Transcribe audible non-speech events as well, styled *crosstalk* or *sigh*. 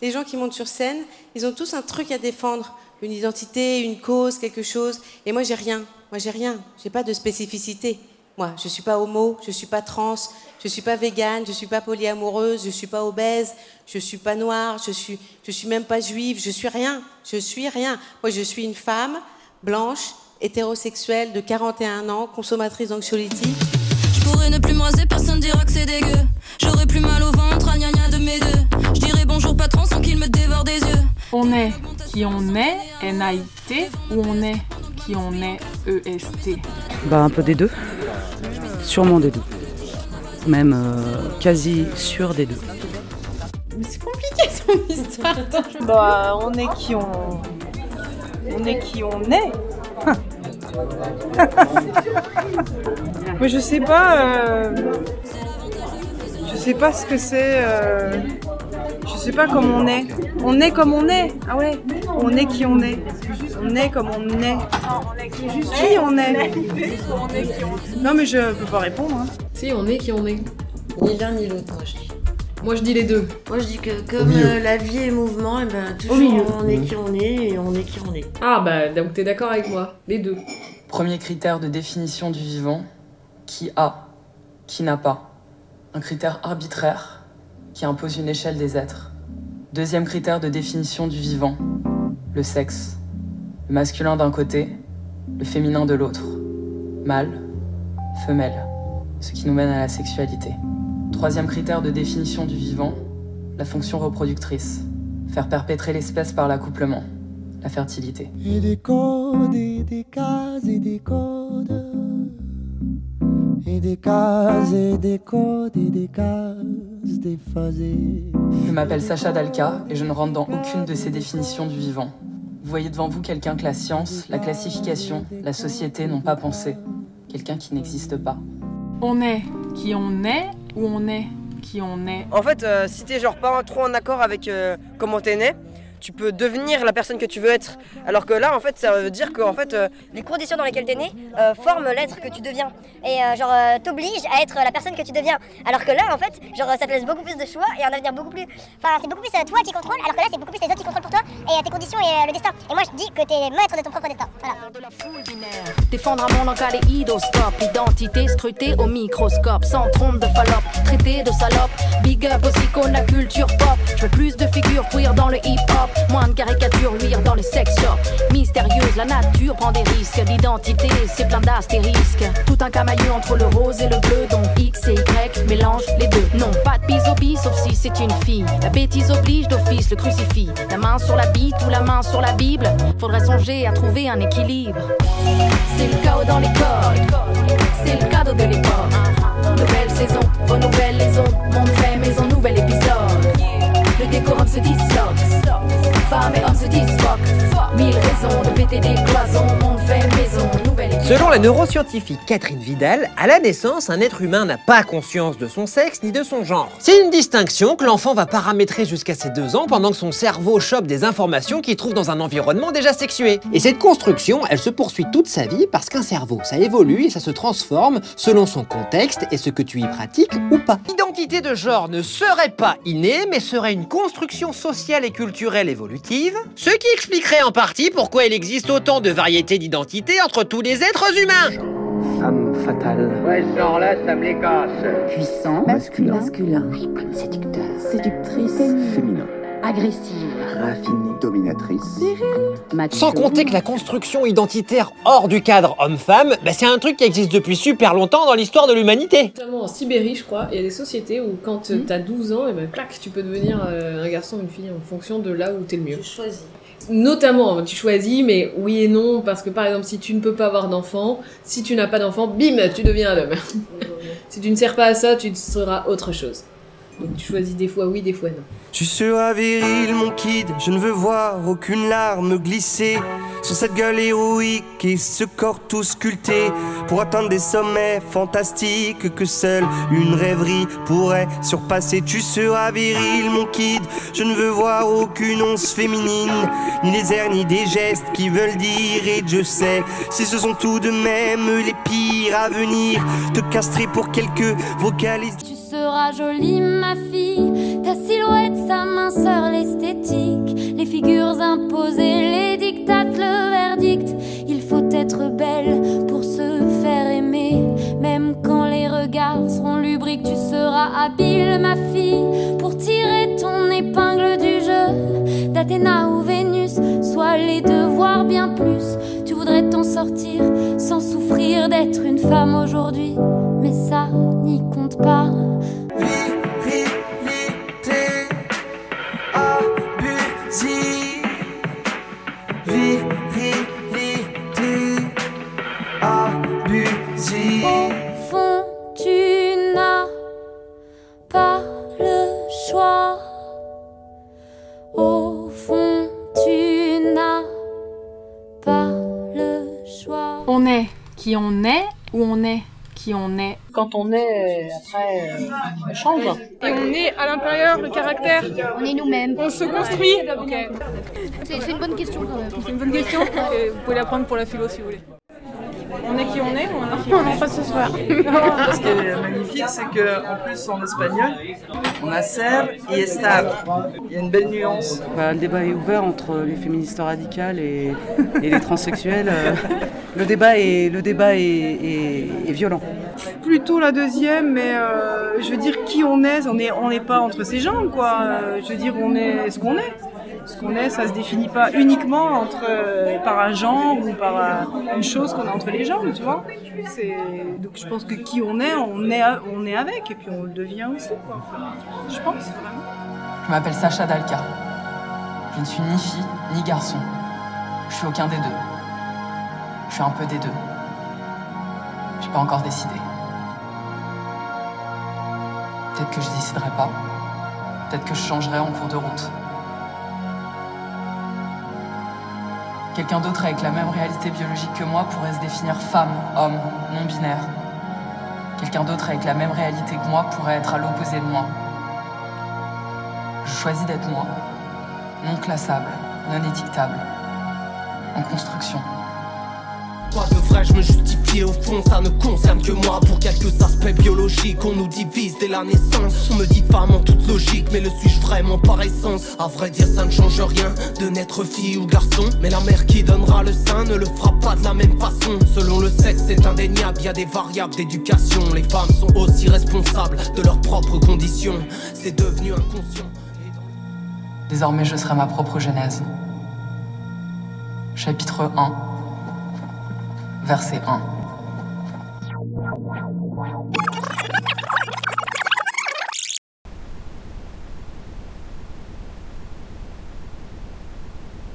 les gens qui montent sur scène, ils ont tous un truc à défendre, une identité, une cause, quelque chose. Et moi, j'ai rien. Moi, j'ai rien. J'ai pas de spécificité. Moi, je suis pas homo, je suis pas trans, je suis pas végane, je suis pas polyamoureuse, je suis pas obèse, je suis pas noire, je suis, je suis même pas juive, je suis rien. Je suis rien. Moi, je suis une femme blanche, hétérosexuelle de 41 ans, consommatrice d'anxiolytiques. Je pourrais ne plus me raser, personne dira que c'est dégueu. J'aurais plus mal au ventre, On est qui on est, N-A-I-T, ou on est qui on est, E-S-T Bah un peu des deux. Sûrement des deux. Même euh, quasi sûr des deux. Mais c'est compliqué *laughs* son histoire. Attends, je- Bah, on est qui on. On est qui on est. *laughs* Mais je sais pas. euh, Je sais pas ce que c'est. euh, Je sais pas comment on est. On est comme on est. Ah ouais. On est qui on est. On est comme on est. Qui on est Non mais je peux pas répondre. hein. Si, on est qui on est. Ni l'un ni l'autre, moi je dis. Moi je dis les deux. Moi je dis que comme euh, la vie est mouvement, et ben toujours on est qui on est et on est qui on est. Ah bah donc t'es d'accord avec moi. Les deux. Premier critère de définition du vivant, qui a, qui n'a pas. Un critère arbitraire qui impose une échelle des êtres. Deuxième critère de définition du vivant, le sexe. Le masculin d'un côté, le féminin de l'autre. Mâle, femelle, ce qui nous mène à la sexualité. Troisième critère de définition du vivant, la fonction reproductrice. Faire perpétrer l'espèce par l'accouplement, la fertilité. Et des codes, et des cases, et des codes. Et des cases, et des codes, et des cases déphasées. Je m'appelle Sacha Dalka et je ne rentre dans aucune de ces définitions du vivant. Vous voyez devant vous quelqu'un que la science, la classification, la société n'ont pas pensé. Quelqu'un qui n'existe pas. On est qui on est, ou on est qui on est? En fait, euh, si t'es genre pas trop en accord avec euh, comment t'es né, tu peux devenir la personne que tu veux être. Alors que là, en fait, ça veut dire que en fait, euh, Les conditions dans lesquelles t'es né euh, forment l'être que tu deviens. Et euh, genre, t'oblige à être la personne que tu deviens. Alors que là, en fait, genre, ça te laisse beaucoup plus de choix et un avenir beaucoup plus. Enfin, c'est beaucoup plus toi qui contrôle, alors que là, c'est beaucoup plus les autres qui contrôlent pour toi euh, tes conditions et euh, le destin. Et moi, je dis que t'es maître de ton propre destin. Voilà. Défendre un monde en kaléidoscope, identité scrutée au microscope, sans trompe de Fallope, traité de salope, big up aux icônes, la culture pop. Je veux plus de figures queer dans le hip hop, moins de caricatures luire dans les sex shops. Mystérieuse, la nature prend des risques, l'identité c'est plein d'astérisques. Tout un camailleux entre le rose et le bleu, donc X et Y mélange les deux. Non, pas de bisobie sauf si c'est une fille. La bêtise oblige d'office le crucifix. La main sur la bite ou la main sur la Bible, faudrait songer à trouver un équilibre. C'est le chaos dans corps, c'est le cadeau de l'époque. Nouvelle saison, renouvelle les ondes, monde fait maison, nouvel épisode. Le décorum se disloque, maison, de péter des cloisons. Selon la neuroscientifique Catherine Vidal, à la naissance, un être humain n'a pas conscience de son sexe ni de son genre. C'est une distinction que l'enfant va paramétrer jusqu'à ses deux ans pendant que son cerveau chope des informations qu'il trouve dans un environnement déjà sexué. Et cette construction, elle se poursuit toute sa vie parce qu'un cerveau, ça évolue et ça se transforme selon son contexte et ce que tu y pratiques ou pas. L'identité de genre ne serait pas innée, mais serait une construction sociale et culturelle évolutive, ce qui expliquerait en partie pourquoi il existe autant de variétés d'identité entre tous les êtres humains. Femme fatale. Ouais, ce genre-là, ça me les casse. Puissant, masculin, masculin, séducteur, séductrice, Féminin. agressive, Raffinée, dominatrice. Sans compter que la construction identitaire hors du cadre homme-femme, bah, c'est un truc qui existe depuis super longtemps dans l'histoire de l'humanité. Notamment en Sibérie, je crois, il y a des sociétés où quand Mhm. t'as 12 ans, et ben clac, tu peux devenir euh, un garçon ou une fille en fonction de là où t'es le mieux. Je choisis. Notamment, tu choisis, mais oui et non, parce que par exemple, si tu ne peux pas avoir d'enfant, si tu n'as pas d'enfant, bim, tu deviens un homme. *laughs* si tu ne sers pas à ça, tu seras autre chose. Donc tu choisis des fois oui, des fois non. Tu seras viril, mon kid, je ne veux voir aucune larme glisser sur cette gueule héroïque et ce corps tout sculpté pour atteindre des sommets fantastiques que seule une rêverie pourrait surpasser. Tu seras viril, mon kid, je ne veux voir aucune once féminine, ni les airs ni des gestes qui veulent dire et je sais si ce sont tout de même les pires à venir, te castrer pour quelques vocalistes. Tu seras jolie, ma fille, ta silhouette sa minceur, l'esthétique, les figures imposées, les dictates, le verdict. Il faut être belle pour se faire aimer, même quand les regards seront lubriques, tu seras habile, ma fille, pour tirer ton épingle du jeu, d'Athéna ou Vénus, soit les deux, voire bien plus. Tu voudrais t'en sortir sans souffrir d'être une femme aujourd'hui, mais ça n'y compte pas. Au fond, tu n'as pas le choix. Au fond, tu n'as pas le choix. On est qui on est ou on est qui on est Quand on est, après, euh, on change. Et on est à l'intérieur, le caractère. On est nous-mêmes. On se construit. C'est c'est une bonne question quand même. C'est une bonne question. Vous pouvez la prendre pour la philo si vous voulez. On est qui on est ou on est qui on est pas ce soir. Ce qui est magnifique, c'est qu'en plus en espagnol, on a ser y estar. Il y a une belle nuance. Bah, le débat est ouvert entre les féministes radicales et, et les transsexuels. euh, le débat est, le débat est, est- est violent. Plutôt la deuxième, mais euh, je veux dire qui on est, on n'est on pas entre ces jambes quoi. Euh, je veux dire on est ce qu'on est. Ce qu'on est, ça se définit pas uniquement entre euh, par un genre ou par euh, une chose qu'on a entre les jambes, tu vois. Donc je pense que qui on est, on est avec et puis on le devient aussi quoi. Je pense vraiment. Je m'appelle Sacha Dalka. Je ne suis ni fille ni garçon. Je suis aucun des deux. Je suis un peu des deux. J'ai pas encore décidé. Peut-être que je déciderai pas. Peut-être que je changerai en cours de route. Quelqu'un d'autre avec la même réalité biologique que moi pourrait se définir femme, homme, non binaire. Quelqu'un d'autre avec la même réalité que moi pourrait être à l'opposé de moi. Je choisis d'être moi, non classable, non étiquetable, en construction. Vrai, je me justifie au fond, ça ne concerne que moi. Pour quelques aspects biologiques, on nous divise dès la naissance. On me dit femme en toute logique, mais le suis-je vraiment par essence? À vrai dire, ça ne change rien de naître fille ou garçon. Mais la mère qui donnera le sein ne le fera pas de la même façon. Selon le sexe, c'est indéniable, y a des variables d'éducation. Les femmes sont aussi responsables de leurs propres conditions. C'est devenu inconscient. Désormais, je serai ma propre genèse. Chapitre 1, verset 1.